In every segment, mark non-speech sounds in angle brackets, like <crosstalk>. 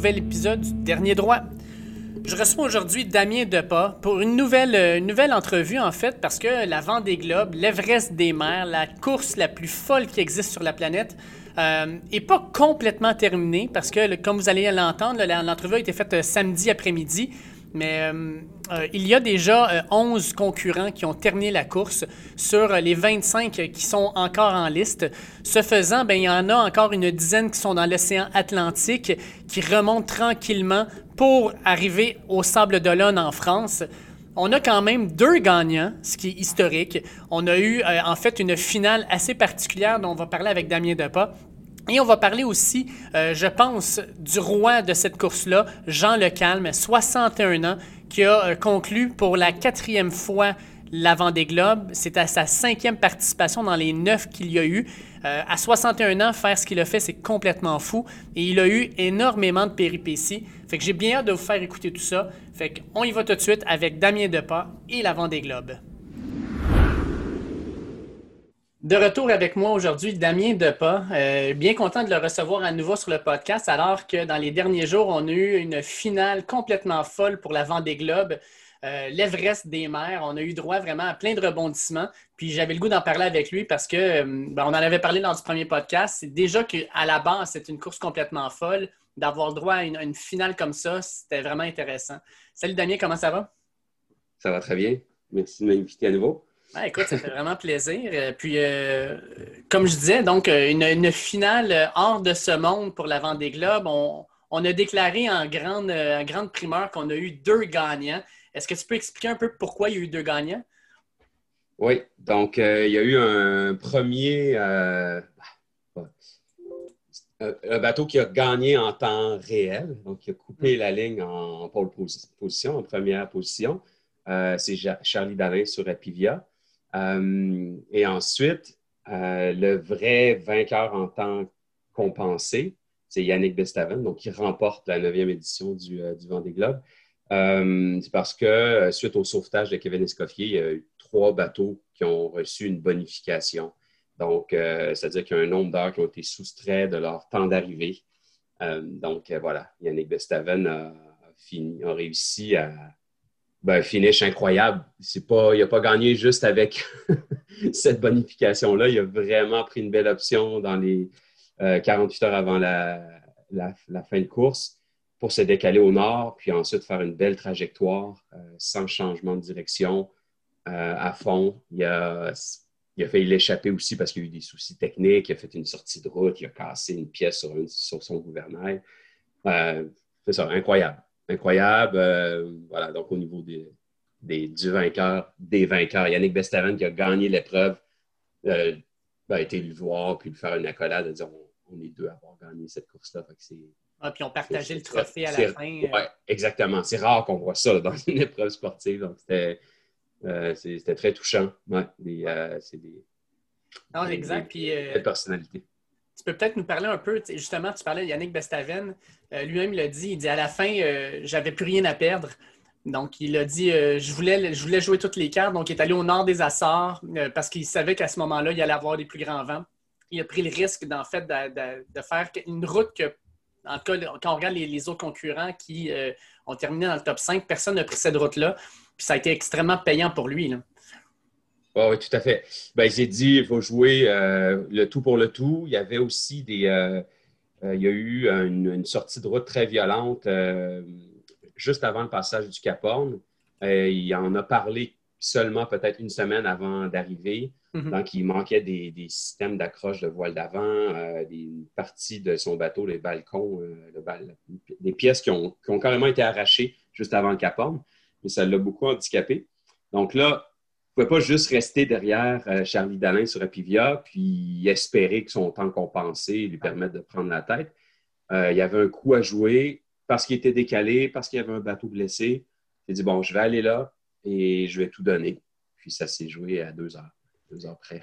nouvel épisode du Dernier Droit. Je reçois aujourd'hui Damien Depas pour une nouvelle, euh, nouvelle entrevue, en fait, parce que la Vendée Globe, l'Everest des mers, la course la plus folle qui existe sur la planète, n'est euh, pas complètement terminée, parce que, comme vous allez l'entendre, l'entrevue a été faite euh, samedi après-midi. Mais il y a déjà 11 concurrents qui ont terminé la course sur les 25 qui sont encore en liste. Ce faisant, ben, il y en a encore une dizaine qui sont dans l'océan Atlantique, qui remontent tranquillement pour arriver au Sable d'Olonne en France. On a quand même deux gagnants, ce qui est historique. On a eu euh, en fait une finale assez particulière dont on va parler avec Damien Depas. Et on va parler aussi, euh, je pense, du roi de cette course-là, Jean Le Calme, 61 ans, qui a euh, conclu pour la quatrième fois la Vendée Globe. C'est à sa cinquième participation dans les neuf qu'il y a eu. à 61 ans, faire ce qu'il a fait, c'est complètement fou. Et il a eu énormément de péripéties. Fait que j'ai bien hâte de vous faire écouter tout ça. Fait qu'on y va tout de suite avec Damien Depas et la des Globes. De retour avec moi aujourd'hui, Damien Depas. Euh, bien content de le recevoir à nouveau sur le podcast, alors que dans les derniers jours, on a eu une finale complètement folle pour la des Globes. Euh, l'Everest des mers. On a eu droit vraiment à plein de rebondissements. Puis j'avais le goût d'en parler avec lui parce que euh, ben, on en avait parlé dans du premier podcast. C'est déjà qu'à la base, c'est une course complètement folle d'avoir droit à une, finale comme ça, c'était vraiment intéressant. Salut Damien, comment ça va? Ça va très bien. Merci de m'inviter à nouveau. Écoute, ça fait vraiment plaisir. Euh, puis, euh, comme je disais, donc, euh, une, finale hors de ce monde pour la des Globes. On, on a déclaré en grande, en grande primeur qu'on a eu deux gagnants. Est-ce que tu peux expliquer un peu pourquoi il y a eu deux gagnants? Oui, donc il y a eu un premier, un bateau qui a gagné en temps réel, donc qui a coupé la ligne en pole position, en première position. Euh, c'est Charlie Dalin sur Apivia. Euh, et ensuite, euh, le vrai vainqueur en temps compensé, c'est Yannick Bestaven, donc qui remporte la neuvième édition du, du Vendée Globe. c'est parce que suite au sauvetage de Kevin Escoffier, il y a eu trois bateaux qui ont reçu une bonification. Donc, euh, c'est-à-dire qu'il y a un nombre d'heures qui ont été soustraits de leur temps d'arrivée. Euh, donc, euh, voilà, Yannick Bestaven a, fini, a réussi à ben, finish incroyable. Pas, il n'a pas gagné juste avec <laughs> cette bonification-là. Il a vraiment pris une belle option dans les 48 heures avant la, fin de course pour se décaler au nord, puis ensuite faire une belle trajectoire sans changement de direction à fond. Il a il failli l'échapper aussi parce qu'il y a eu des soucis techniques. Il a fait une sortie de route, il a cassé une pièce sur, son gouvernail. Euh, c'est ça, incroyable. Incroyable. Euh, voilà, donc au niveau des, du vainqueur, des vainqueurs, Yannick Bestaven qui a gagné l'épreuve, euh, ben, a été le voir puis lui faire une accolade de dire on, est deux à avoir gagné cette course-là. Ah, puis on partageait le trophée à la fin. Oui, exactement. C'est rare qu'on voit ça dans une épreuve sportive. Donc, c'était euh, très touchant. Ouais, euh, c'est des, non, exact. Puis, euh, personnalités. Tu peux peut-être nous parler un peu, justement, tu parlais de Yannick Bestaven. Lui-même l'a dit, il dit à la fin, j'avais plus rien à perdre. Donc, il a dit, je, voulais, je voulais jouer toutes les cartes. Donc, il est allé au nord des Açores parce qu'il savait qu'à ce moment-là, il allait avoir des plus grands vents. Il a pris le risque, d'en fait, de, faire une route que, en tout cas, quand on regarde les, les autres concurrents qui ont terminé dans le top 5, personne n'a pris cette route-là. Puis ça a été extrêmement payant pour lui. Oui, tout à fait. Ben, j'ai dit, il faut jouer euh, le tout pour le tout. Il y avait aussi des. Euh, euh, il y a eu une, sortie de route très violente juste avant le passage du Cap Horn. il en a parlé seulement peut-être une semaine avant d'arriver. Mm-hmm. Donc, il manquait des, systèmes d'accroche de voile d'avant, des parties de son bateau, les balcons, des pièces qui ont, qui ont, carrément été arrachées juste avant le Cap Horn mais ça l'a beaucoup handicapé. Donc là, ne pouvait pas juste rester derrière euh, Charlie Dalin sur Apivia puis espérer que son temps compensé lui permette de prendre la tête. Euh, il y avait un coup à jouer parce qu'il était décalé, parce qu'il y avait un bateau blessé. Il a dit bon, je vais aller là et je vais tout donner. Puis ça s'est joué à deux heures, deux heures près.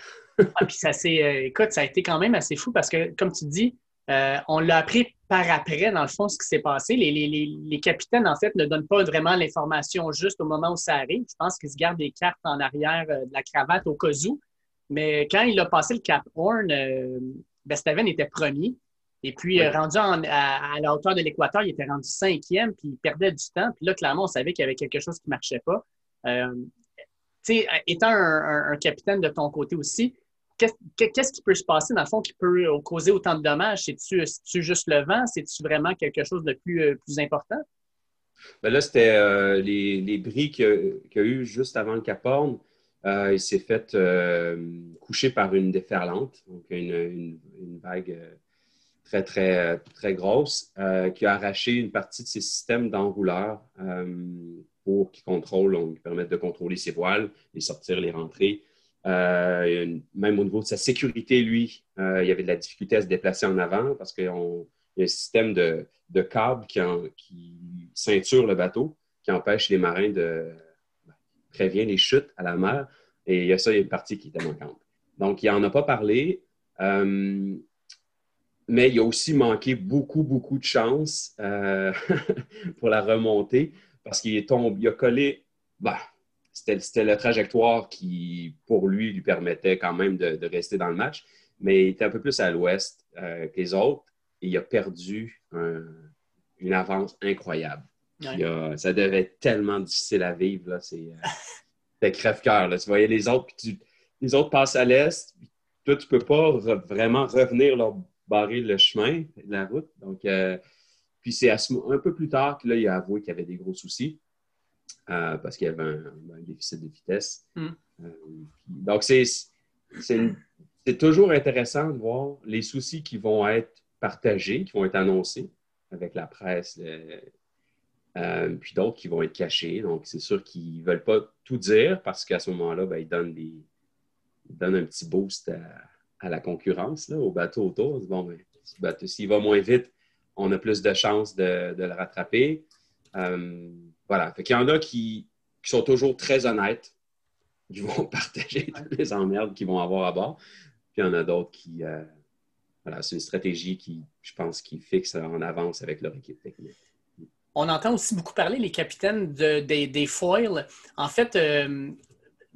ah, puis ça s'est, euh, écoute, ça a été quand même assez fou parce que, comme tu dis, euh, on l'a appris par après, dans le fond, ce qui s'est passé. Les, capitaines, en fait, ne donnent pas vraiment l'information juste au moment où ça arrive. Je pense qu'ils se gardent des cartes en arrière euh, de la cravate au cas où. Mais quand il a passé le Cap Horn, euh, Bestaven était premier. Et puis, rendu à, la hauteur de l'équateur, il était rendu cinquième, puis il perdait du temps. Puis là, clairement, on savait qu'il y avait quelque chose qui ne marchait pas. étant un, capitaine de ton côté aussi, qu'est-ce qui peut se passer, dans le fond, qui peut causer autant de dommages? C'est-tu juste le vent? C'est-tu vraiment quelque chose de plus, euh, important? Ben là, c'était euh, les, bris qu'il y, a eu juste avant le Cap Horn. Euh, il s'est fait coucher par une déferlante, donc une, vague très, très, très grosse, qui a arraché une partie de ses systèmes d'enrouleurs pour qu'ils contrôlent, donc, qui permettent de contrôler ses voiles, les sortir, les rentrer. Euh, même au niveau de sa sécurité, lui, euh, il y avait de la difficulté à se déplacer en avant parce qu'il y a un système de, câbles qui, ceinture le bateau, qui empêche les marins de ben, prévenir les chutes à la mer. Et il y a ça, il y a une partie qui était manquante. Donc, il n'en a pas parlé. Euh, mais il a aussi manqué beaucoup, beaucoup de chance <laughs> pour la remontée parce qu'il est tombé, il a collé, bah, c'était la trajectoire qui, pour lui, lui permettait quand même de, rester dans le match. Mais il était un peu plus à l'ouest euh, que les autres et il a perdu une avance incroyable. ça devait être tellement difficile à vivre. <laughs> C'était euh, crève-cœur. Tu voyais les autres, puis les autres passent à l'est. Toi, tu ne peux pas vraiment revenir leur barrer le chemin, la route. Donc, euh, puis c'est un peu plus tard qu'il a avoué qu'il y avait des gros soucis. Euh, parce qu'il y avait un, déficit de vitesse. Hmm. Euh, donc, c'est toujours intéressant de voir les soucis qui vont être partagés, qui vont être annoncés avec la presse, euh, puis d'autres qui vont être cachés. Donc, c'est sûr qu'ils ne veulent pas tout dire parce qu'à ce moment-là, ben, ils, donnent des, donnent un petit boost à, la concurrence, là, au bateau autour. Bon, ben, s'il va moins vite, on a plus de chances de, de le rattraper. Voilà. Fait qu'il y en a qui, sont toujours très honnêtes, qui <laughs> vont partager toutes les emmerdes qu'ils vont avoir à bord. Puis il y en a d'autres qui. Euh, voilà, c'est une stratégie qui, je pense, qui fixe en avance avec leur équipe technique. On entend aussi beaucoup parler, les capitaines des, foils. En fait, euh,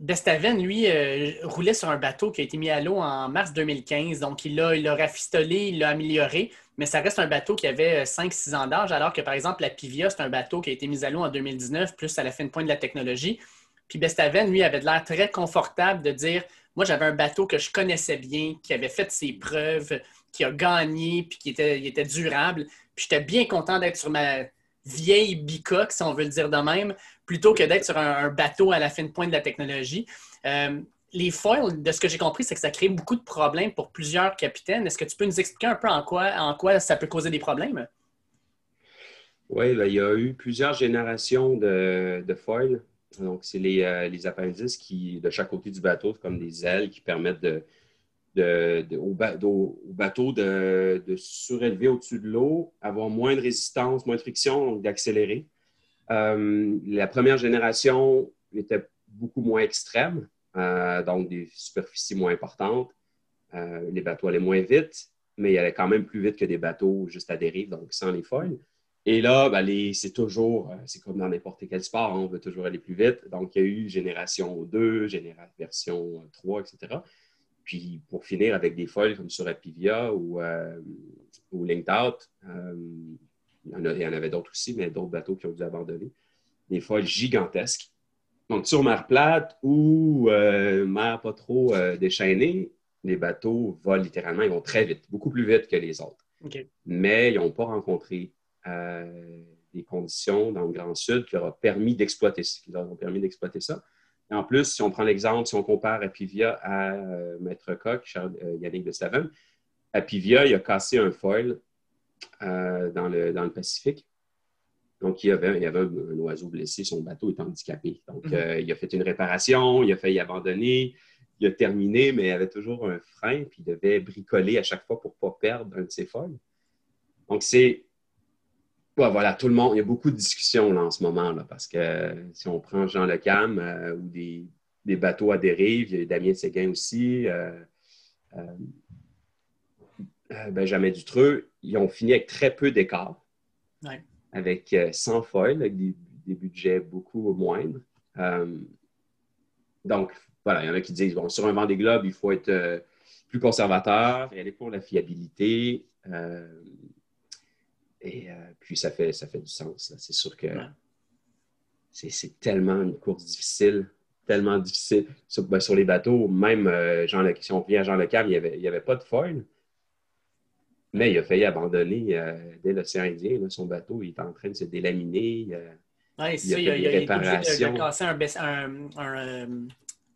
Bestaven, lui, euh, roulait sur un bateau qui a été mis à l'eau en mars 2015. Donc, il l'a il rafistolé, il l'a amélioré mais ça reste un bateau qui avait 5-6 euh, ans d'âge, alors que par exemple, la Pivia, c'est un bateau qui a été mis à l'eau en 2019, plus à la fin de pointe de la technologie. Puis Bestaven, lui, avait l'air très confortable de dire Moi, j'avais un bateau que je connaissais bien, qui avait fait ses preuves, qui a gagné, puis qui était, était durable. Puis j'étais bien content d'être sur ma vieille bicoque, si on veut le dire de même, plutôt que d'être sur un, bateau à la fin de pointe de la technologie. Euh, les foils, de ce que j'ai compris, c'est que ça crée beaucoup de problèmes pour plusieurs capitaines. Est-ce que tu peux nous expliquer un peu en quoi, en quoi ça peut causer des problèmes? Oui, ben, il y a eu plusieurs générations de, de foils. Donc, c'est les, euh, les, appendices qui, de chaque côté du bateau, comme des ailes qui permettent de, au, bateau de, surélever au-dessus de l'eau, avoir moins de résistance, moins de friction, donc d'accélérer. Euh, la première génération était beaucoup moins extrême. Euh, donc des superficies moins importantes. Euh, les bateaux allaient moins vite, mais ils allaient quand même plus vite que des bateaux juste à dérive, donc sans les foils. Et là, ben, c'est toujours, c'est comme dans n'importe quel sport, hein, on veut toujours aller plus vite. Donc, il y a eu génération 2, génération version 3, etc. Puis, pour finir avec des foils comme sur Apivia ou, ou Linked Out, il y en, en avait d'autres aussi, mais d'autres bateaux qui ont dû abandonner. Des foils gigantesques donc, sur mer plate ou euh, mer pas trop euh, déchaînée, les bateaux volent littéralement, ils vont très vite, beaucoup plus vite que les autres. Mais ils n'ont pas rencontré euh, des conditions dans le Grand Sud qui leur permis d'exploiter leur ont permis d'exploiter ça. En plus, si on prend l'exemple, si on compare Apivia à Maître Coq, Charles, Yannick de Staven, Apivia, il a cassé un foil dans, le, dans le Pacifique. Donc, il y, avait, un, oiseau blessé, son bateau est handicapé. Donc, mhm. euh, il a fait une réparation, il a failli abandonner, il a terminé, mais il avait toujours un frein, puis il devait bricoler à chaque fois pour ne pas perdre un de ses folles. Donc, c'est. Voilà, tout le monde, il y a beaucoup de discussions là, en ce moment, là, parce que si on prend Jean Le Cam euh, ou des, bateaux à dérive, il y a Damien Séguin aussi, euh, Benjamin Dutreux, ils ont fini avec très peu d'écart avec 100 euh, foils, avec des, budgets beaucoup moindres. Euh, donc, voilà, il y en a qui disent, bon, sur un vent des globes, il faut être euh, plus conservateur et aller pour la fiabilité. Et puis, ça fait, ça fait du sens. C'est sûr que c'est tellement une course difficile tellement difficile. Sur, ben, sur les bateaux, même Jean Le, si on vient à Jean Le Cam, il n'y avait, avait, pas de foil. Mais il a failli abandonner dès l'océan Indien. son bateau il est en train de se délaminer. Oui, c'est ça. Il, a, il, a, il a cassé un, un,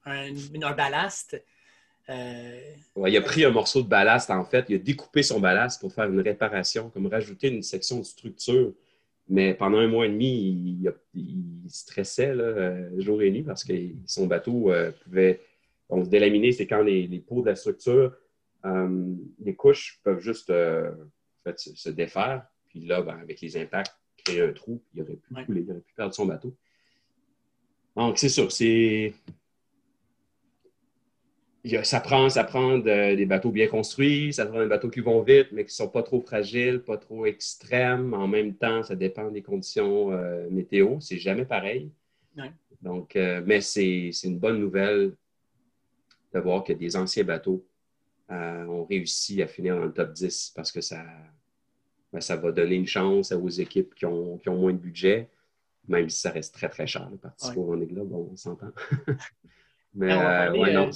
un, ballast. Euh... Ouais, il a pris un morceau de ballast, en fait. Il a découpé son ballast pour faire une réparation, comme rajouter une section de structure. Mais pendant un mois et demi, il, stressait là, euh, jour et nuit parce que son bateau euh, pouvait se délaminer. C'est quand les, les, pots de la structure, euh, les couches peuvent juste se, défaire. Puis là, ben, avec les impacts, créer un trou, il aurait pu couler, il aurait pu perdre son bateau. Donc, c'est sûr, c'est. Ça prend, ça prend des bateaux bien construits, ça prend des bateaux qui vont vite, mais qui ne sont pas trop fragiles, pas trop extrêmes. En même temps, ça dépend des conditions euh, météo. C'est jamais pareil. Donc, euh, mais c'est une bonne nouvelle de voir que des anciens bateaux euh, ont réussi à finir dans le top 10 parce que ça, ben, ça va donner une chance aux équipes qui ont, moins de budget, même si ça reste très, très cher, participer au Vendée Globe, on s'entend. <laughs> Mais, ben, euh, non.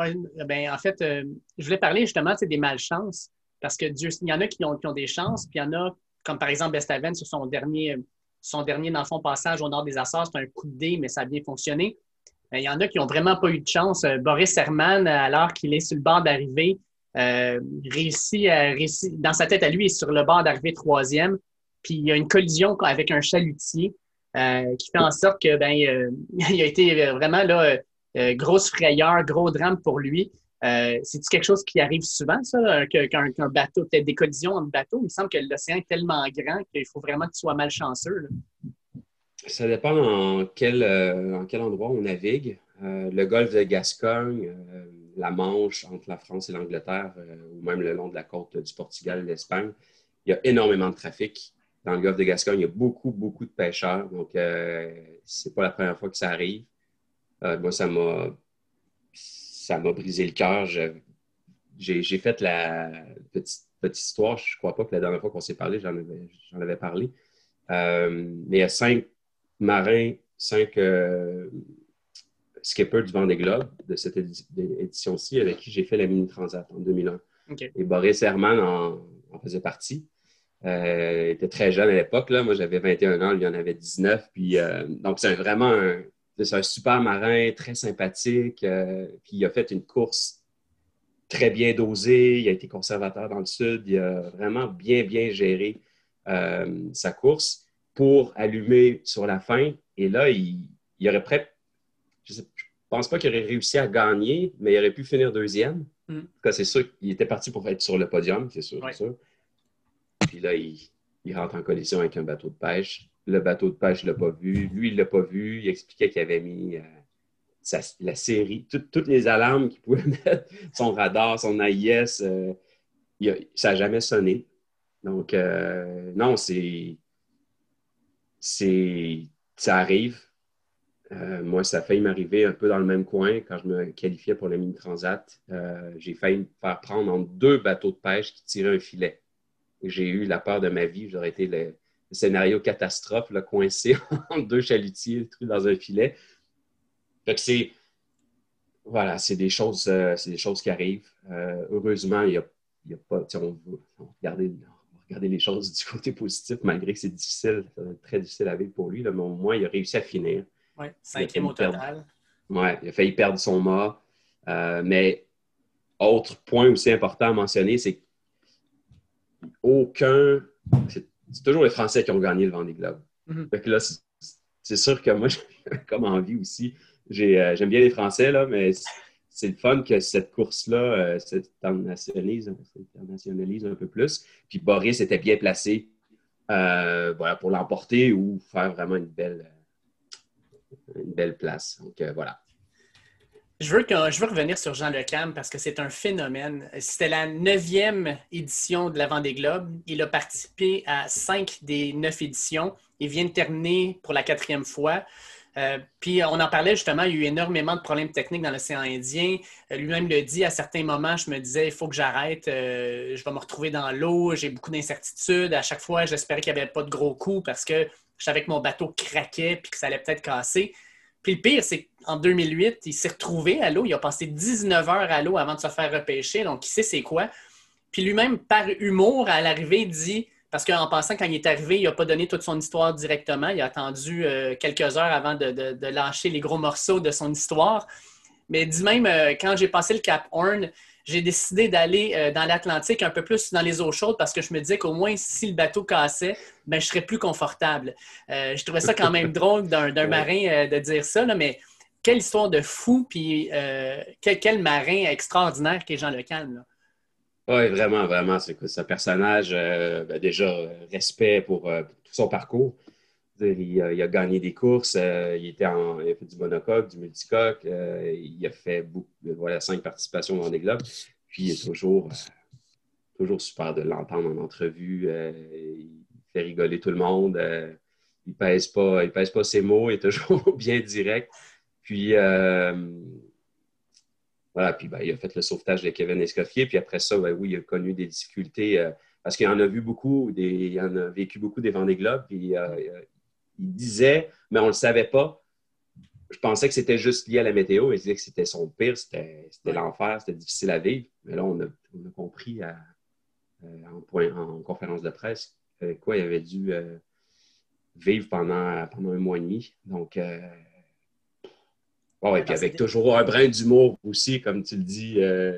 Euh, ben, en fait, euh, je voulais parler justement des malchances, parce que Dieu, il y en a qui ont, des chances, puis il y en a, comme par exemple Bestaven sur son dernier, son dernier, dans le passage au nord des Açores, c'est un coup de dé, mais ça a bien fonctionné. il y en a qui n'ont vraiment pas eu de chance. Boris Herman, alors qu'il est sur le bord d'arrivée, euh, réussit, à, dans sa tête à lui, il est sur le bord d'arriver troisième, puis il y a une collision avec un chalutier euh, qui fait en sorte que ben, euh, <laughs> il a été vraiment là, grosse frayeur, gros drame pour lui. C'est-tu quelque chose qui arrive souvent, ça, qu'un bateau, peut-être des collisions entre bateaux? Il me semble que l'océan est tellement grand qu'il faut vraiment que tu sois malchanceux. Ça dépend en quel, en quel endroit on navigue. le golfe de Gascogne, la Manche entre la France et l'Angleterre, euh, ou même le long de la côte du Portugal et l'Espagne, il y a énormément de trafic. Dans le golfe de Gascogne, il y a beaucoup, beaucoup de pêcheurs. Donc, euh, c'est pas la première fois que ça arrive. Euh, moi, ça m'a ça m'a brisé le cœur. J'ai fait la petite, petite histoire. Je ne crois pas que la dernière fois qu'on s'est parlé, j'en avais, avais, parlé. mais il y a cinq marins, cinq skipper du Vendée Globe de cette édition-ci avec qui j'ai fait la Mini Transat en 2001. Et Boris Herman en, faisait partie. Euh, il était très jeune à l'époque. Moi, j'avais 21 ans, lui en avait 19. Puis, euh, donc, c'est vraiment un, un, super marin, très sympathique. Euh, puis, il a fait une course très bien dosée. Il a été conservateur dans le sud. Il a vraiment bien, bien géré sa course pour allumer sur la fin. Et là, il, il aurait prêt je ne pense pas qu'il aurait réussi à gagner, mais il aurait pu finir deuxième. Mm. En tout cas, c'est sûr qu'il était parti pour être sur le podium, c'est sûr, Puis là, il, rentre en collision avec un bateau de pêche. Le bateau de pêche ne l'a pas vu. Lui, il ne l'a pas vu. Il expliquait qu'il avait mis euh, la série, toutes les alarmes qu'il pouvait <laughs> mettre, son radar, son AIS, euh, ça n'a jamais sonné. Donc, euh, non, c'est. Ça arrive. Moi, ça a failli m'arriver un peu dans le même coin quand je me qualifiais pour le mini transat. Euh, j'ai failli me faire prendre en deux bateaux de pêche qui tiraient un filet. J'ai eu la peur de ma vie. J'aurais été le, scénario catastrophe, là, coincé <laughs> entre deux chalutiers dans un filet. Fait que c'est. Voilà, c'est des choses, euh, c'est des choses qui arrivent. heureusement, il n'y a, a, pas. On va, regarder, regarder, les choses <laughs> du côté positif, malgré que c'est difficile, très difficile à vivre pour lui. mais au moins, il a réussi à finir. Oui, cinquième au total. Oui, il a failli perdre son mât. Euh, mais autre point aussi important à mentionner, c'est qu'aucun. C'est toujours les Français qui ont gagné le Vendée Globe. Mm là, c'est sûr que moi, <laughs> j'ai comme envie aussi. Euh, j'aime bien les Français, là, mais c'est le fun que cette course-là euh, s'internationalise un peu plus. Puis Boris était bien placé voilà, pour l'emporter ou faire vraiment une belle une belle place. Donc euh, voilà. Je veux, que, je veux revenir sur Jean Lecam parce que c'est un phénomène. C'était la neuvième édition de la Vendée Globe. Il a participé à cinq des neuf éditions. Il vient de terminer pour la quatrième fois. Euh, puis on en parlait justement, il y a eu énormément de problèmes techniques dans l'océan Indien. Euh, lui-même le dit, à certains moments, je me disais, il faut que j'arrête, je vais me retrouver dans l'eau, j'ai beaucoup d'incertitudes. À chaque fois, j'espérais qu'il n'y avait pas de gros coups parce que je savais que mon bateau craquait puis que ça allait peut-être casser. Puis le pire, c'est qu'en 2008, il s'est retrouvé à l'eau. Il a passé 19 heures à l'eau avant de se faire repêcher, donc il sait c'est quoi. Puis lui-même, par humour, à l'arrivée, dit parce qu'en passant, quand il est arrivé, il n'a pas donné toute son histoire directement. Il a attendu euh, quelques heures avant de, lâcher les gros morceaux de son histoire. Mais dit même, euh, quand j'ai passé le Cap Horn, j'ai décidé d'aller euh, dans l'Atlantique un peu plus dans les eaux chaudes parce que je me disais qu'au moins, si le bateau cassait, ben, je serais plus confortable. je trouvais ça quand même <laughs> drôle d'un marin de dire ça, mais quelle histoire de fou, puis quel, marin extraordinaire qu'est Jean Le. Oui, vraiment, vraiment. C'est un personnage, euh, ben, déjà, respect pour euh, tout son parcours. Il a, gagné des courses, euh, il, était en, il a fait du monocoque, du multicoque, il a fait beaucoup, voilà, cinq participations dans des globes. Puis il est toujours, toujours super de l'entendre en entrevue. il fait rigoler tout le monde. il ne pèse, pas, il pèse pas ses mots, il est toujours <laughs> bien direct. Puis voilà, puis ben, il a fait le sauvetage de Kevin Escoffier. Puis après ça, ben, oui, il a connu des difficultés euh, parce qu'il en a vu beaucoup, il en a vécu beaucoup des Vendée Globes. Puis euh, euh, il disait, mais on ne le savait pas. Je pensais que c'était juste lié à la météo. Il disait que c'était son pire, c'était l'enfer, c'était difficile à vivre. Mais là, on a, compris en, point, en, conférence de presse quoi il avait dû vivre pendant, pendant un mois et demi. Donc, Oh, et puis avec toujours un brin d'humour aussi, comme tu le dis. Euh,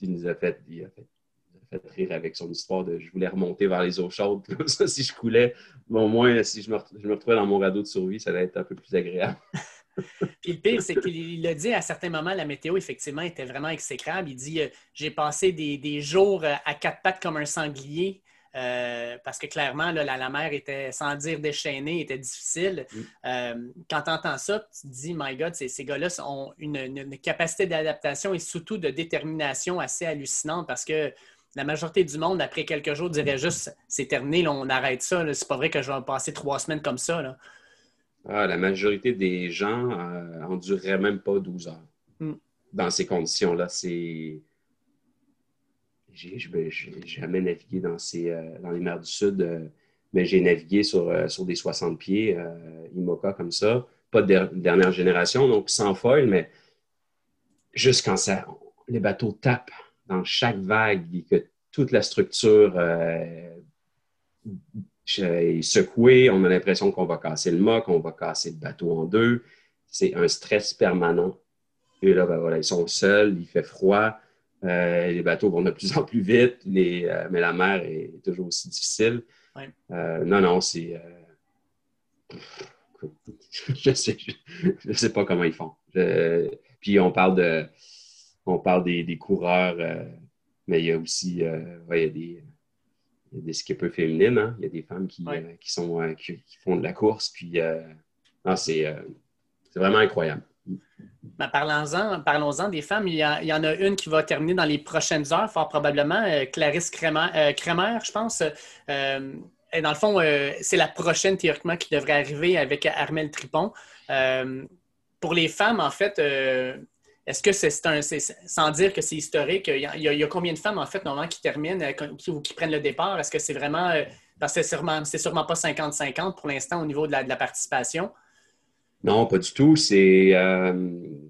il nous a fait, il a fait, rire avec son histoire de je voulais remonter vers les eaux chaudes. <laughs> Comme ça, si je coulais, au moins, si je me, retrouvais dans mon radeau de survie, ça allait être un peu plus agréable. <laughs> Puis le pire, c'est qu'il a dit à certains moments, la météo, effectivement, était vraiment exécrable. Il dit euh, J'ai passé des, des, jours à quatre pattes comme un sanglier euh, parce que clairement, la, mer était, sans dire déchaînée, était difficile. Mm. Euh, quand tu entends ça, tu te dis, my God, ces, ces gars-là ont une, capacité d'adaptation et surtout de détermination assez hallucinante parce que la majorité du monde, après quelques jours, dirait juste, c'est terminé, on arrête ça. C'est pas vrai que je vais passer trois semaines comme ça. Ah, la majorité des gens euh, même pas 12 heures mm. dans ces conditions-là. C'est je n'ai jamais navigué dans, ces, euh, dans les mers du Sud, euh, mais j'ai navigué sur, euh, sur des 60 pieds, IMOCA comme ça. Pas de dernière génération, donc sans foil, mais juste quand ça, les bateaux tapent dans chaque vague et que toute la structure est secouée, on a l'impression qu'on va casser le mât, qu'on va casser le bateau en deux. C'est un stress permanent. Et là, ben voilà, ils sont seuls, il fait froid euh, les bateaux vont de plus en plus vite, euh, mais la mer est toujours aussi difficile. Euh, non, non, c'est. <laughs> je ne sais, pas comment ils font. puis on parle de. On parle des, coureurs, mais il y a aussi il y a des, des skippers féminines. Hein. Il y a des femmes qui, qui sont, qui, font de la course. Puis c'est vraiment incroyable. Ben, parlons-en, parlons des femmes. Il y, en a une qui va terminer dans les prochaines heures, fort probablement, euh, Clarisse euh, Crémer, je pense. Euh, et dans le fond, c'est la prochaine théoriquement qui devrait arriver avec Armel Tripon. pour les femmes, en fait, est-ce que c'est un. Sans dire que c'est historique, il y, a, combien de femmes, en fait, normalement, qui terminent ou qui, prennent le départ? Est-ce que c'est vraiment. c'est sûrement pas 50-50 pour l'instant au niveau de la participation. Non, pas du tout. C'est euh,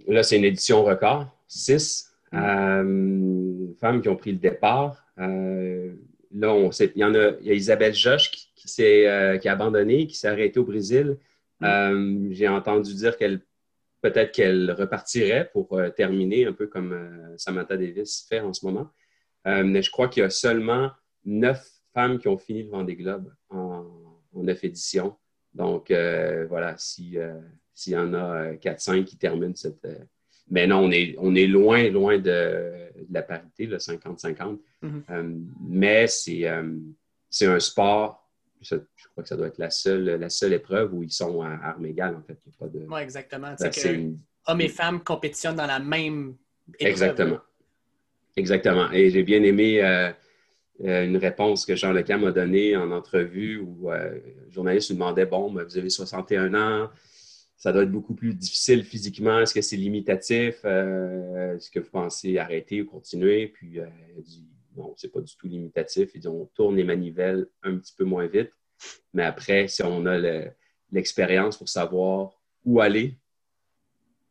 là, c'est une édition record, six euh, femmes qui ont pris le départ. Euh, là, on sait, il y en a, il y a Isabelle Josh qui, qui s'est qui a abandonné, qui s'est arrêtée au Brésil. Mm. J'ai entendu dire qu'elle peut-être qu'elle repartirait pour terminer un peu comme Samantha Davis fait en ce moment. mais je crois qu'il y a seulement neuf femmes qui ont fini le Vendée Globe en, en neuf éditions. Donc, euh, voilà, euh, s'il y en a 4-5 euh, qui terminent cette. mais non, on est, on est loin, loin de, la parité, le 50-50. Mm-hmm. mais c'est un sport, je crois que ça doit être la seule, la seule épreuve où ils sont à armes égales, en fait. Oui, exactement. Que hommes et femmes compétitionnent dans la même épreuve. Exactement. Exactement. Et j'ai bien aimé une réponse que Jean Lecam m'a donnée en entrevue où euh, le journaliste lui demandait Bon, vous avez 61 ans, ça doit être beaucoup plus difficile physiquement. Est-ce que c'est limitatif? Est-ce que vous pensez arrêter ou continuer? Puis, il dit, non, c'est pas du tout limitatif. Ils dit, on tourne les manivelles un petit peu moins vite. Mais après, si on a l'expérience pour savoir où aller,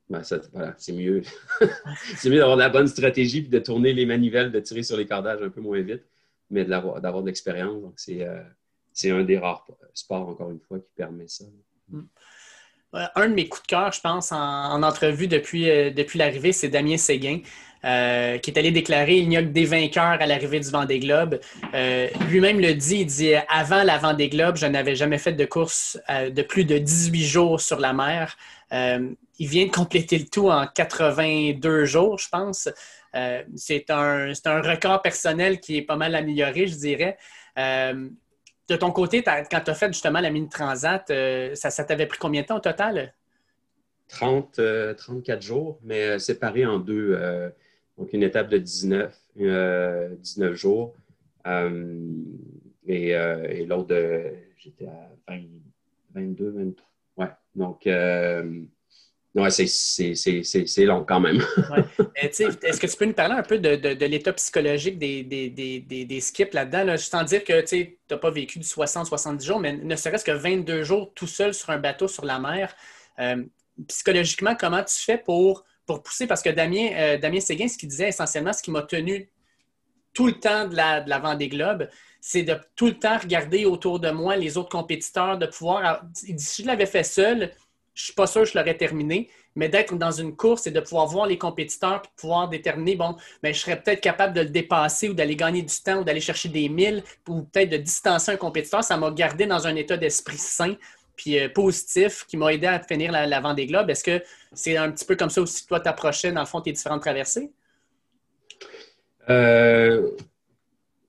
ben c'est mieux. <laughs> c'est mieux d'avoir la bonne stratégie puis de tourner les manivelles, de tirer sur les cordages un peu moins vite, mais d'avoir de l'expérience. Donc, euh, c'est un des rares sports, encore une fois, qui permet ça. Mm. Un de mes coups de cœur, je pense, en, entrevue depuis, euh, depuis l'arrivée, c'est Damien Séguin. Euh, qui est allé déclarer il n'y a que des vainqueurs à l'arrivée du Vendée Globe. Euh, lui-même le dit, il dit avant la Vendée Globe, je n'avais jamais fait de course euh, de plus de 18 jours sur la mer. Il vient de compléter le tout en 82 jours, je pense. c'est un, un, record personnel qui est pas mal amélioré, je dirais. de ton côté, quand tu as fait justement la mini transat, ça, ça t'avait pris combien de temps au total? 30, 34 jours, mais séparé en deux. Donc, une étape de 19, 19 euh, jours. Euh, et, euh, et l'autre, j'étais à 22, 23. Ouais. Donc, ouais, c'est long quand même. <laughs> Est-ce que tu peux nous parler un peu de, de, l'état psychologique des, des, des, des skips là-dedans? Là? En dire que tu n'as pas vécu du 60-70 jours, mais ne serait-ce que 22 jours tout seul sur un bateau sur la mer. psychologiquement, comment tu fais pour pour pousser, parce que Damien, euh, Damien Séguin, ce qu'il disait essentiellement, ce qui m'a tenu tout le temps de la, de la Vendée Globe, c'est de tout le temps regarder autour de moi les autres compétiteurs, de pouvoir. Si je l'avais fait seul, je suis pas sûr que je l'aurais terminé, mais d'être dans une course et de pouvoir voir les compétiteurs et pouvoir déterminer, bon, ben, je serais peut-être capable de le dépasser ou d'aller gagner du temps ou d'aller chercher des milles ou peut-être de distancer un compétiteur. Ça m'a gardé dans un état d'esprit sain puis euh, positif qui m'a aidé à finir la, la Vendée Globe. Est-ce que c'est un petit peu comme ça aussi que toi t'approchais, dans le fond, tes différentes traversées? Euh,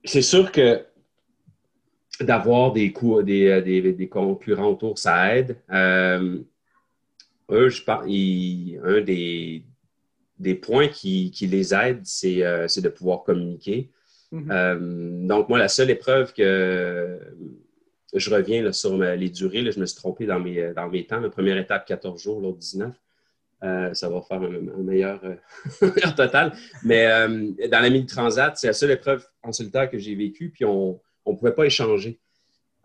c'est sûr que d'avoir des, des, euh, des, concurrents autour, ça aide. Eux, je un des, des points qui, les aide, c'est de pouvoir communiquer. Mm-hmm. donc, moi, la seule épreuve que je reviens là, sur les durées. je me suis trompé dans mes, dans mes temps. La première étape, 14 jours, l'autre 19. Euh, ça va faire un, meilleur, euh, <laughs> total. Mais euh, dans la mini-transat, c'est la seule épreuve en solitaire que j'ai vécue. Puis on ne pouvait pas échanger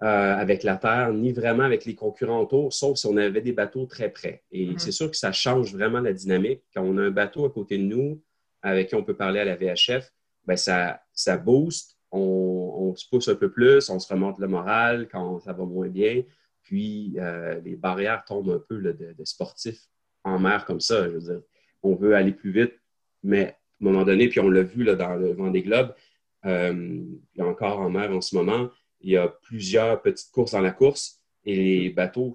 avec la Terre, ni vraiment avec les concurrents autour, sauf si on avait des bateaux très près. Et mm-hmm. c'est sûr que ça change vraiment la dynamique. Quand on a un bateau à côté de nous, avec qui on peut parler à la VHF, ben ça, ça booste on, se pousse un peu plus, on se remonte le moral quand ça va moins bien. Puis euh, les barrières tombent un peu de, sportifs en mer comme ça. Je veux dire, on veut aller plus vite, mais à un moment donné, puis on l'a vu là, dans le vent des globes, euh, a encore en mer en ce moment, il y a plusieurs petites courses dans la course et les bateaux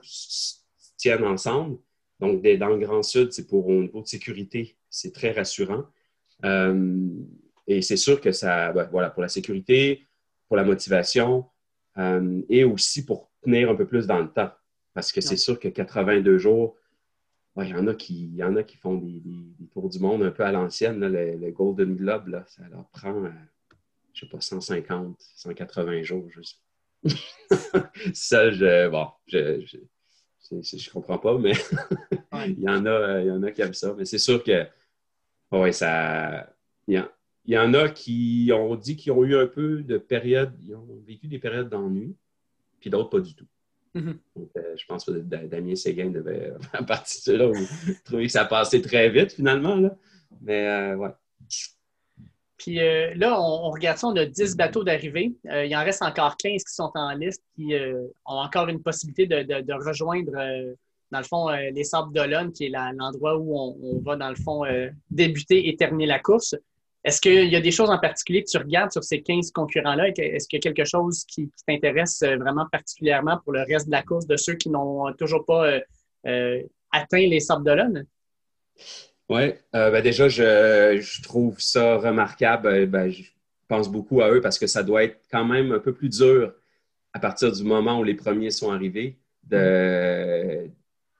tiennent ensemble. Donc, dans le Grand Sud, c'est pour au niveau de sécurité, c'est très rassurant. Euh, et c'est sûr que ça, ben, voilà, pour la sécurité, pour la motivation euh, et aussi pour tenir un peu plus dans le temps. Parce que c'est sûr que 82 jours, il y, en a qui, y en a qui font des, tours du monde un peu à l'ancienne. Le, Golden Globe, ça leur prend, euh, je sais pas, 150, 180 jours juste. <laughs> ça, je, bon, je, je, comprends pas, mais <laughs> il, y en a, il y en a qui aiment ça. Mais c'est sûr que, ouais, ça, il y en a qui ont dit qu'ils ont eu un peu de périodes, ils ont vécu des périodes d'ennui, puis d'autres pas du tout. Mm-hmm. Euh, je pense que Damien Séguin devait <laughs> euh, partir de là où trouver que ça passait très vite finalement. Là. Mais euh, ouais. Puis là, on, regarde ça, on a 10 bateaux d'arrivée. il en reste encore 15 qui sont en liste, qui ont encore une possibilité de, rejoindre, dans le fond, les Sables d'Olonne, qui est l'endroit où on, va, dans le fond, débuter et terminer la course. Est-ce qu'il y a des choses en particulier que tu regardes sur ces 15 concurrents-là? Est-ce qu'il y a quelque chose qui, t'intéresse euh, vraiment particulièrement pour le reste de la course de ceux qui n'ont toujours pas euh, euh, atteint les Sables d'Olonne? Oui, ben déjà, je, trouve ça remarquable. Ben, je pense beaucoup à eux parce que ça doit être quand même un peu plus dur à partir du moment où les premiers sont arrivés de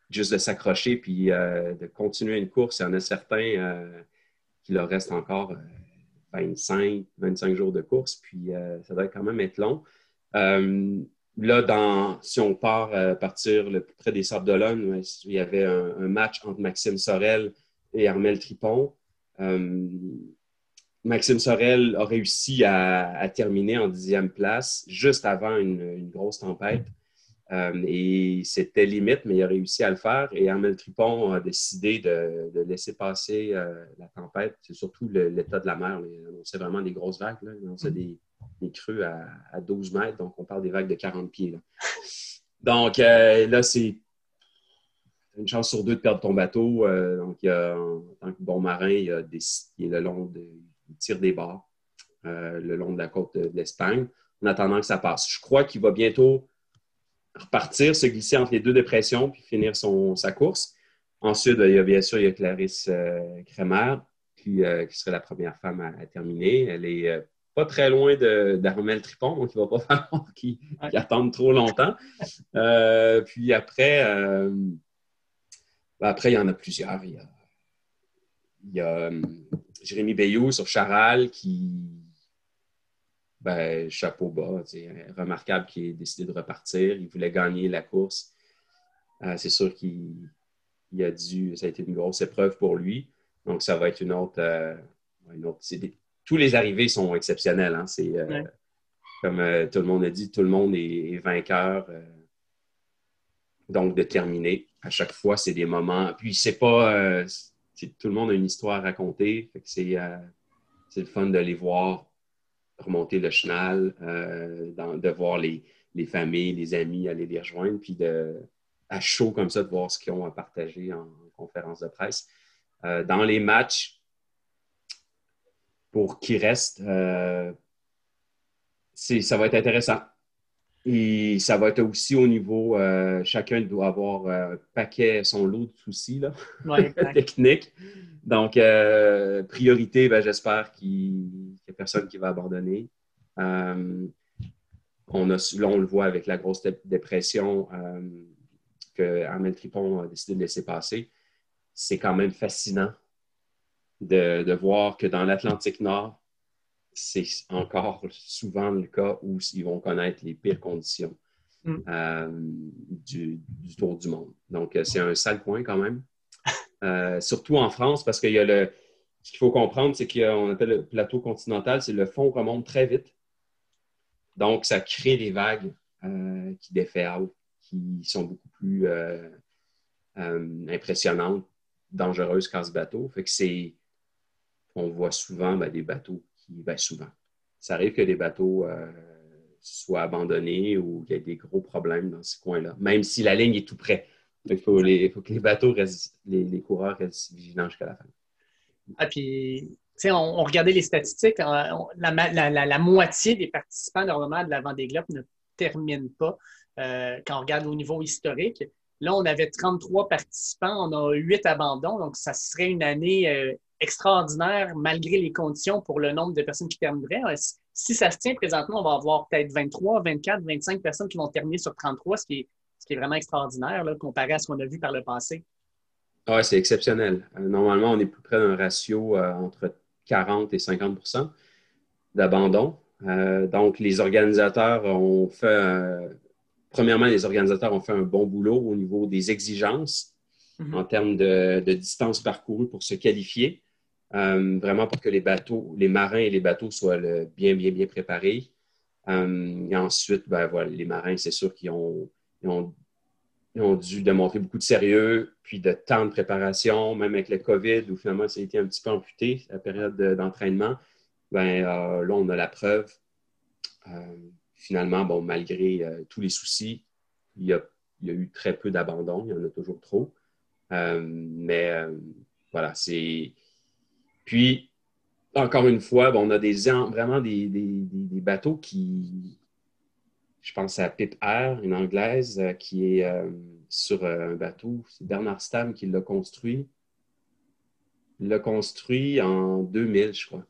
juste de s'accrocher puis de continuer une course. Il y en a certains il leur reste encore 25, euh, 25 jours de course, puis euh, ça doit quand même être long. Euh, là, dans, si on part partir le plus près des Sables d'Olonne, il y avait un, match entre Maxime Sorel et Armel Tripon. Maxime Sorel a réussi à, terminer en dixième place juste avant une, grosse tempête. Euh, et c'était limite, mais il a réussi à le faire. Et Armel Tripon a décidé de, laisser passer euh, la tempête. C'est surtout l'état de la mer. C'est vraiment des grosses vagues. Là. On des, des crues à, 12 mètres. Donc, on parle des vagues de 40 pieds. Donc, euh, là, c'est une chance sur deux de perdre ton bateau. donc, il y a, en tant que bon marin, il, y a des, il est le long de, il tire des barres euh, le long de la côte de, l'Espagne en attendant que ça passe. Je crois qu'il va bientôt repartir, se glisser entre les deux dépressions puis finir son, sa course. Ensuite, il y a bien sûr il y a Clarisse euh, Kremer, euh, qui, serait la première femme à, terminer. Elle est pas très loin d'Armel Tripon, donc il ne va pas <laughs> falloir qu'il attende trop longtemps. puis après, après, il y en a plusieurs. Il y a, il y a Jérémy Bayou sur Charal qui, ben, chapeau bas, remarquable qu'il ait décidé de repartir. Il voulait gagner la course. Euh, c'est sûr qu'il a dû, ça a été une grosse épreuve pour lui. Donc, ça va être une autre. Euh, tous les arrivées sont exceptionnels. Hein. C'est euh, comme tout le monde a dit, tout le monde est, vainqueur. Donc, de terminer. À chaque fois, c'est des moments. Puis, c'est pas tout le monde a une histoire à raconter. Euh, c'est le fun de les voir remonter le chenal, euh, de voir les, familles, les amis aller les rejoindre, puis de, à chaud comme ça, de voir ce qu'ils ont à partager en, conférence de presse. Euh, dans les matchs, pour qui reste, ça va être intéressant. Et ça va être aussi au niveau, euh, chacun doit avoir un euh, paquet, son lot de soucis là, <laughs> techniques. Donc, euh, priorité, ben, j'espère qu'il n'y a personne qui va abandonner. on a, là, on le voit avec la grosse dépression que Armel Tripon a décidé de laisser passer. C'est quand même fascinant de voir que dans l'Atlantique Nord, c'est encore souvent le cas où ils vont connaître les pires conditions mm. euh, du, tour du monde. Donc, euh, c'est un sale point quand même. Euh, surtout en France, parce qu'il y a le. Ce qu'il faut comprendre, c'est qu'on appelle le plateau continental, c'est le fond remonte très vite. Donc, ça crée des vagues qui déferlent, qui sont beaucoup plus impressionnantes, dangereuses qu'en ce bateau. Fait que c'est. On voit souvent ben, des bateaux ben, souvent. Ça arrive que les bateaux euh, soient abandonnés ou qu'il y ait des gros problèmes dans ce coin-là, même si la ligne est tout près. Il faut, que les bateaux restent, les, coureurs restent vigilants jusqu'à la fin. Ah, puis, on, on, regardait les statistiques, euh, la, moitié des participants normalement de la Vendée Globe ne terminent pas euh, quand on regarde au niveau historique. Là, on avait 33 participants, on a 8 abandons, donc ça serait une année extraordinaire malgré les conditions pour le nombre de personnes qui termineraient. Euh, si ça se tient présentement, on va avoir peut-être 23, 24, 25 personnes qui vont terminer sur 33, ce qui est, ce qui est vraiment extraordinaire là, comparé à ce qu'on a vu par le passé. Ah oui, c'est exceptionnel. Euh, normalement, on est plus près d'un ratio euh, entre 40 et 50% d'abandon. donc, les organisateurs ont fait, premièrement, les organisateurs ont fait un bon boulot au niveau des exigences mm-hmm. en termes de, de, distance parcourue pour se qualifier. Euh, vraiment pour que les bateaux, les marins et les bateaux soient bien, bien, bien préparés. Euh, et ensuite, ben, voilà, les marins, c'est sûr qu'ils ont, ont, ont, dû démontrer beaucoup de sérieux, puis de temps de préparation, même avec le COVID, où finalement ça a été un petit peu amputé, la période d'entraînement. ben, euh, là, on a la preuve. finalement, bon, malgré tous les soucis, il y, a, il y, a, eu très peu d'abandon, il y en a toujours trop. mais voilà, c'est puis, encore une fois, on a des, vraiment des, bateaux qui. Je pense à Pip Air, une anglaise, euh, qui est euh, sur euh, un bateau. C'est Bernard Stam qui l'a construit. Il l'a construit en 2000, je crois.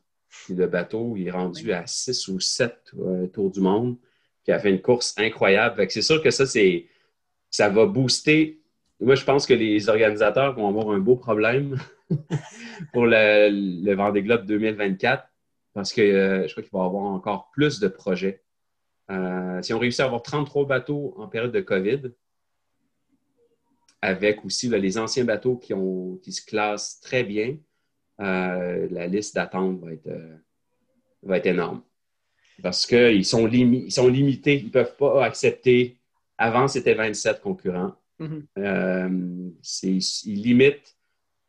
le bateau, il est rendu à 6 ou 7 tours du monde. Puis il a fait une course incroyable. C'est sûr que ça, c'est ça va booster. Moi, je pense que les organisateurs vont avoir un beau problème <laughs> pour le, le Vendée Globe 2024 parce que euh, je crois qu'il va y avoir encore plus de projets si on réussit à avoir 33 bateaux en période de COVID, avec aussi les anciens bateaux qui, ont, qui se classent très bien, la liste d'attente va être, va être énorme. Parce qu'ils sont, ils sont limités, ils ne peuvent pas accepter. Avant, c'était 27 concurrents. Mm-hmm. Euh, ils limitent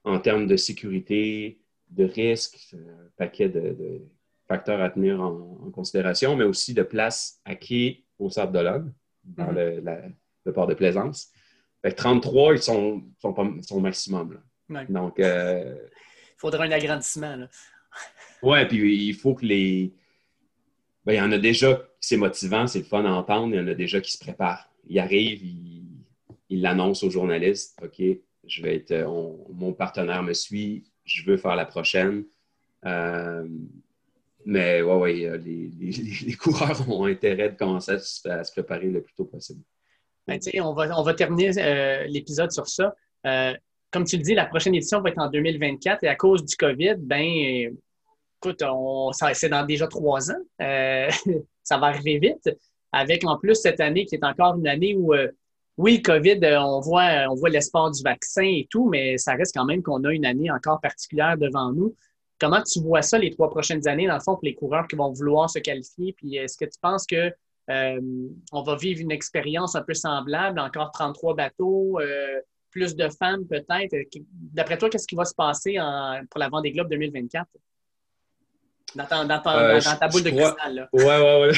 en termes de sécurité, de risque, un paquet de, facteurs à tenir en, considération, mais aussi de place à quai au Sable d'Olonne, dans mm-hmm. le, port de Plaisance. 33, ils sont, sont, maximum. Donc, euh, il faudrait un agrandissement. <laughs> Oui, puis il faut que les. Ben, il y en a déjà c'est motivant, c'est le fun à entendre. Il y en a déjà qui se préparent. Ils arrivent, ils l'annoncent aux journalistes OK, je vais être. mon partenaire me suit, je veux faire la prochaine. Euh, mais ouais, ouais, <laughs> les, coureurs ont intérêt de commencer à se, préparer le plus tôt possible. Ben, on, va, terminer euh, l'épisode sur ça. Euh, comme tu le dis, la prochaine édition va être en 2024 et à cause du COVID, ben écoute, c'est dans déjà trois ans. Euh, <laughs> ça va arriver vite. Avec en plus cette année qui est encore une année où, euh, oui, COVID, euh, on voit, on voit l'espoir du vaccin et tout, mais ça reste quand même qu'on a une année encore particulière devant nous. Comment tu vois ça les trois prochaines années, dans le fond, pour les coureurs qui vont vouloir se qualifier? Puis est-ce que tu penses que on va vivre une expérience un peu semblable, encore 33 bateaux, plus de femmes peut-être? D'après toi, qu'est-ce qui va se passer pour la Vendée Globe 2024? Dans, euh, ta, boule de cristal. Oui, oui,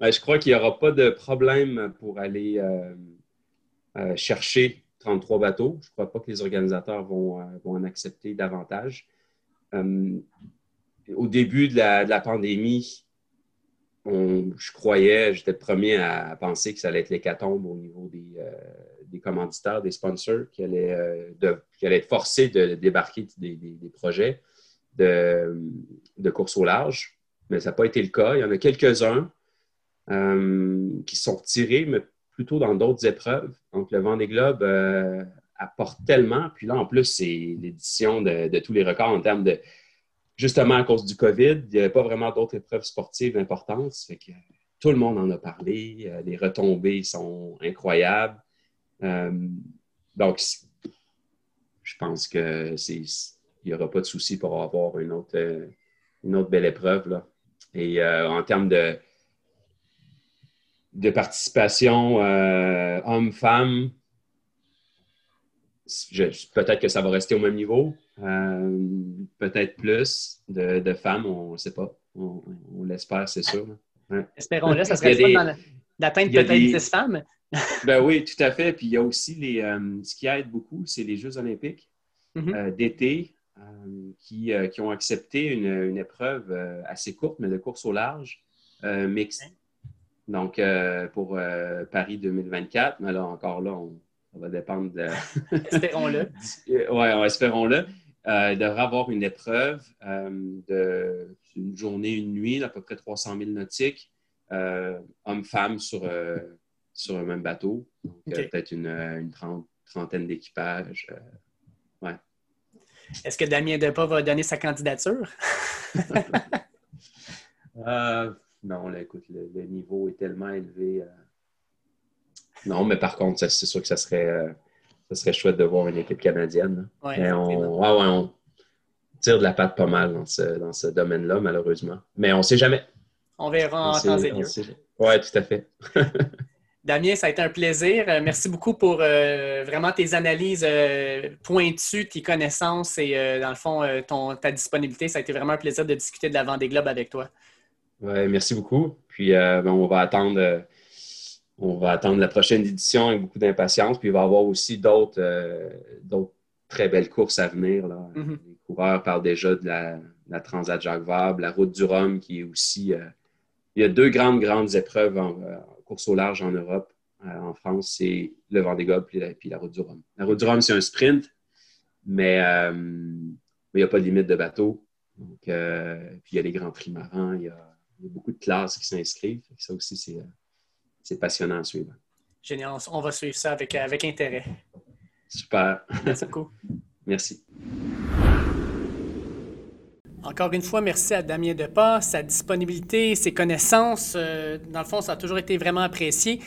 oui. je crois qu'il n'y aura pas de problème pour aller euh, euh, chercher 33 bateaux. Je ne crois pas que les organisateurs vont, en accepter davantage. au début de la, pandémie, je croyais, j'étais le premier à, penser que ça allait être l'hécatombe au niveau des, des commanditaires, des sponsors qui allaient, être forcés de débarquer des projets de, course au large, mais ça n'a pas été le cas. Il y en a quelques-uns euh, qui sont retirés, mais plutôt dans d'autres épreuves. Donc, le Vendée Globe euh, apporte tellement. Puis là, en plus, c'est l'édition de, tous les records en termes de. Justement, à cause du COVID, il n'y avait pas vraiment d'autres épreuves sportives d'importance. que tout le monde en a parlé. Euh, les retombées sont incroyables. donc, je pense que c'est il n'y aura pas de souci pour avoir une autre, euh, une autre belle épreuve. Là. Et euh, en termes de, de participation euh, homme-femme, peut-être que ça va rester au même niveau. peut-être plus de, femmes, on ne sait pas. On, l'espère, c'est sûr. Espérons-le, ça serait fun d'atteindre peut-être 10 femmes. <laughs> ben oui, tout à fait. Puis il y a aussi les, ce qui aide beaucoup, c'est les Jeux olympiques d'été euh, qui, euh, qui, ont accepté une, épreuve euh, assez courte, mais de course au large, mixte. Donc, pour Paris 2024, mais là, encore là, on, ça va dépendre de. <laughs> espérons-le. oui, espérons-le. il devrait avoir une épreuve de une journée, une nuit, à peu près 300 000 nautiques, hommes-femmes sur, sur un même bateau. Donc, peut-être une, une trentaine d'équipages. ouais. Est-ce que Damien Depas va donner sa candidature? <laughs> <laughs> Non, écoute, le, niveau est tellement élevé. Euh. Non, mais par contre, c'est sûr que ça serait, euh, ça serait chouette de voir une équipe canadienne. Ouais, on, tire de la patte pas mal dans ce, domaine-là, malheureusement. Mais on ne sait jamais. On verra en temps et lieu. Oui, tout à fait. <laughs> Damien, ça a été un plaisir. Euh, merci beaucoup pour euh, vraiment tes analyses euh, pointues, tes connaissances et, dans le fond, ton, ta disponibilité. Ça a été vraiment un plaisir de discuter de la Vendée Globe avec toi. Ouais, merci beaucoup. Puis, ben, on va attendre. on va attendre la prochaine édition avec beaucoup d'impatience. Puis il va y avoir aussi d'autres, très belles courses à venir. Mm-hmm. Les coureurs parlent déjà de la, Transat Jacques Vabre, la Route du Rhum, qui est aussi. il y a deux grandes, grandes épreuves en, course au large en Europe. Euh, en France, c'est le Vendée Globe puis la, puis la Route du Rhum. La Route du Rhum, c'est un sprint, mais euh, il n'y a pas de limite de bateau. Donc, euh, puis il y a les grands prix marins, il y a, beaucoup de classes qui s'inscrivent. Ça aussi, c'est passionnant à suivre. Génial. On va suivre ça avec, avec intérêt. Super. Merci beaucoup. <laughs> Merci. Encore une fois, merci à Damien Depas, sa disponibilité, ses connaissances. Euh, dans le fond, ça a toujours été vraiment apprécié.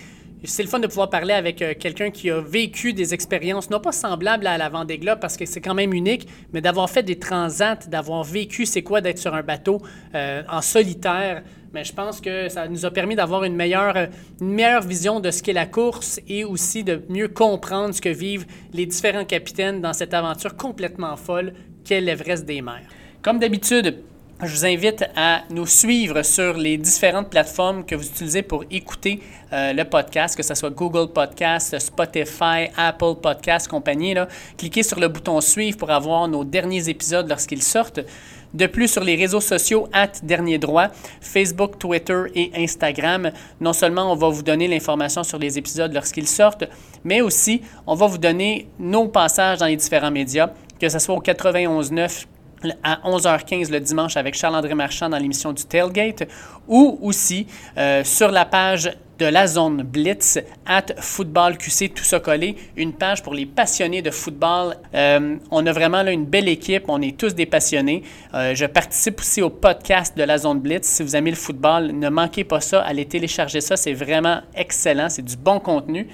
C'est le fun de pouvoir parler avec euh, quelqu'un qui a vécu des expériences, non pas semblables à la Vendée Globe, parce que c'est quand même unique, mais d'avoir fait des transats, d'avoir vécu c'est quoi d'être sur un bateau euh, en solitaire. Mais je pense que ça nous a permis d'avoir une meilleure, une meilleure vision de ce qu'est la course et aussi de mieux comprendre ce que vivent les différents capitaines dans cette aventure complètement folle qu'est l'Everest des mers. Comme d'habitude, je vous invite à nous suivre sur les différentes plateformes que vous utilisez pour écouter euh, le podcast, que ce soit Google Podcast, Spotify, Apple Podcast, compagnie. Cliquez sur le bouton Suivre pour avoir nos derniers épisodes lorsqu'ils sortent. De plus, sur les réseaux sociaux, at Dernier Droit, Facebook, Twitter et Instagram, non seulement on va vous donner l'information sur les épisodes lorsqu'ils sortent, mais aussi on va vous donner nos passages dans les différents médias, que ce soit au 91.9 à 11h15 le dimanche avec Charles-André Marchand dans l'émission du Tailgate ou aussi euh, sur la page de la zone Blitz, at Football QC, tout ça collé, une page pour les passionnés de football. Euh, on a vraiment là une belle équipe, on est tous des passionnés. Euh, je participe aussi au podcast de la zone Blitz. Si vous aimez le football, ne manquez pas ça, allez télécharger ça, c'est vraiment excellent, c'est du bon contenu.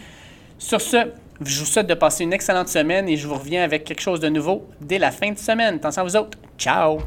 Sur ce, je vous souhaite de passer une excellente semaine et je vous reviens avec quelque chose de nouveau dès la fin de semaine. Attention à vous autres. Ciao!